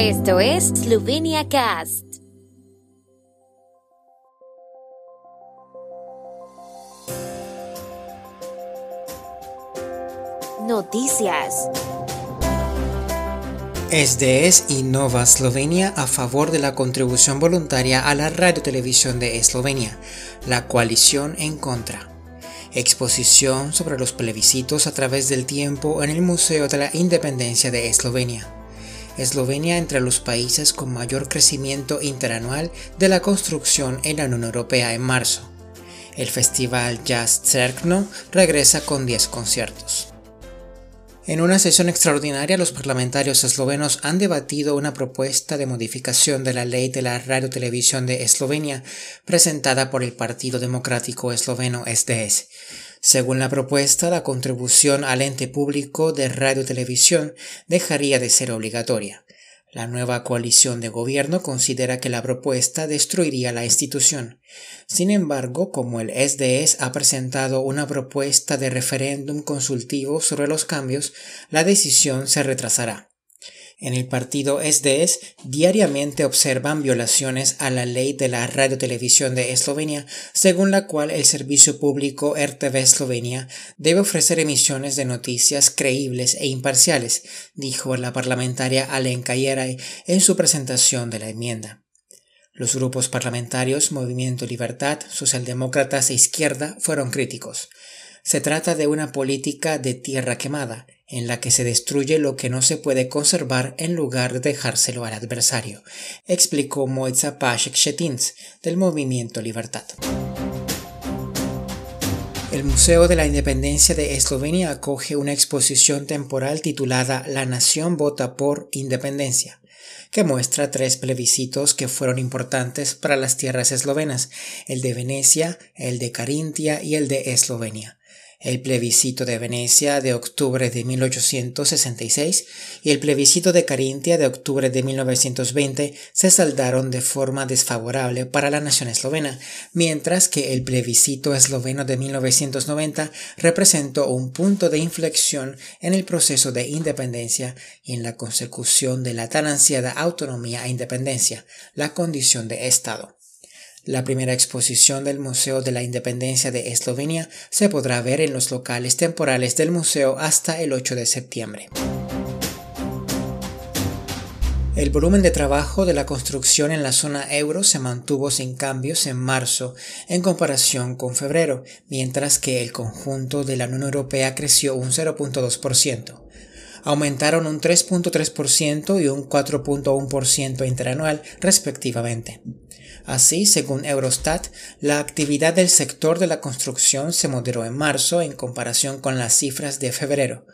Esto es Slovenia Cast. Noticias. SDS innova Slovenia a favor de la contribución voluntaria a la radiotelevisión de Eslovenia, la coalición en contra. Exposición sobre los plebiscitos a través del tiempo en el Museo de la Independencia de Eslovenia. Eslovenia entre los países con mayor crecimiento interanual de la construcción en la Unión Europea en marzo. El festival Jazz Cerkno regresa con 10 conciertos. En una sesión extraordinaria, los parlamentarios eslovenos han debatido una propuesta de modificación de la ley de la radiotelevisión de Eslovenia presentada por el Partido Democrático Esloveno SDS. Según la propuesta, la contribución al ente público de radiotelevisión dejaría de ser obligatoria. La nueva coalición de gobierno considera que la propuesta destruiría la institución. Sin embargo, como el SDS ha presentado una propuesta de referéndum consultivo sobre los cambios, la decisión se retrasará. En el partido SDS diariamente observan violaciones a la ley de la radiotelevisión de Eslovenia, según la cual el servicio público RTV Eslovenia debe ofrecer emisiones de noticias creíbles e imparciales, dijo la parlamentaria Alenka Yeray en su presentación de la enmienda. Los grupos parlamentarios Movimiento Libertad, Socialdemócratas e Izquierda fueron críticos. Se trata de una política de tierra quemada, en la que se destruye lo que no se puede conservar en lugar de dejárselo al adversario, explicó Moitza Pashek Shetins, del Movimiento Libertad. El Museo de la Independencia de Eslovenia acoge una exposición temporal titulada La Nación vota por Independencia, que muestra tres plebiscitos que fueron importantes para las tierras eslovenas, el de Venecia, el de Carintia y el de Eslovenia el plebiscito de Venecia de octubre de 1866 y el plebiscito de Carintia de octubre de 1920 se saldaron de forma desfavorable para la nación eslovena, mientras que el plebiscito esloveno de 1990 representó un punto de inflexión en el proceso de independencia y en la consecución de la tan ansiada autonomía e independencia, la condición de Estado. La primera exposición del Museo de la Independencia de Eslovenia se podrá ver en los locales temporales del museo hasta el 8 de septiembre. El volumen de trabajo de la construcción en la zona euro se mantuvo sin cambios en marzo en comparación con febrero, mientras que el conjunto de la Unión Europea creció un 0.2%. Aumentaron un 3.3% y un 4.1% interanual respectivamente. Así, según Eurostat, la actividad del sector de la construcción se moderó en marzo en comparación con las cifras de febrero.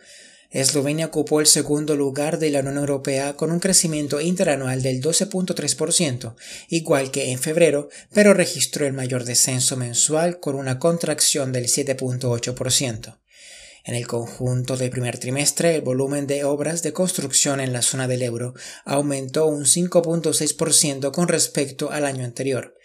Eslovenia ocupó el segundo lugar de la Unión Europea con un crecimiento interanual del 12.3%, igual que en febrero, pero registró el mayor descenso mensual con una contracción del 7.8%. En el conjunto del primer trimestre, el volumen de obras de construcción en la zona del euro aumentó un 5.6% con respecto al año anterior.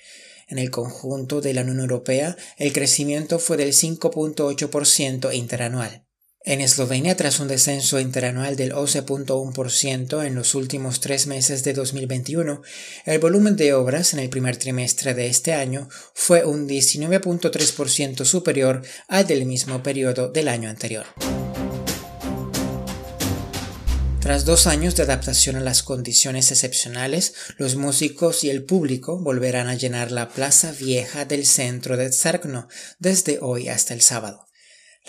En el conjunto de la Unión Europea, el crecimiento fue del 5.8% interanual. En Eslovenia, tras un descenso interanual del 11.1% en los últimos tres meses de 2021, el volumen de obras en el primer trimestre de este año fue un 19.3% superior al del mismo periodo del año anterior. Tras dos años de adaptación a las condiciones excepcionales, los músicos y el público volverán a llenar la plaza vieja del centro de Tsarkno desde hoy hasta el sábado.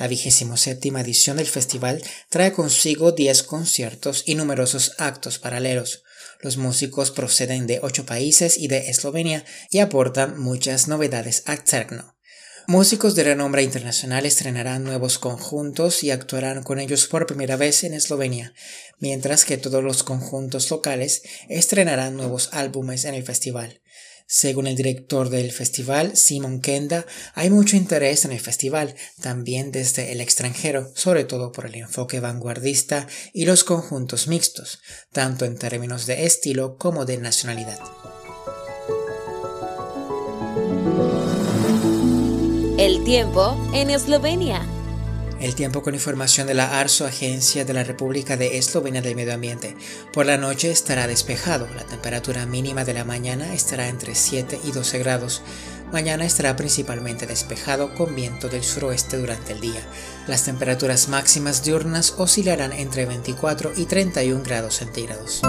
La vigésimo séptima edición del festival trae consigo 10 conciertos y numerosos actos paralelos. Los músicos proceden de ocho países y de Eslovenia y aportan muchas novedades a Cerno. Músicos de renombre internacional estrenarán nuevos conjuntos y actuarán con ellos por primera vez en Eslovenia, mientras que todos los conjuntos locales estrenarán nuevos álbumes en el festival. Según el director del festival, Simon Kenda, hay mucho interés en el festival, también desde el extranjero, sobre todo por el enfoque vanguardista y los conjuntos mixtos, tanto en términos de estilo como de nacionalidad. El tiempo en Eslovenia. El tiempo con información de la ARSO, Agencia de la República de Eslovenia del Medio Ambiente. Por la noche estará despejado. La temperatura mínima de la mañana estará entre 7 y 12 grados. Mañana estará principalmente despejado con viento del suroeste durante el día. Las temperaturas máximas diurnas oscilarán entre 24 y 31 grados centígrados.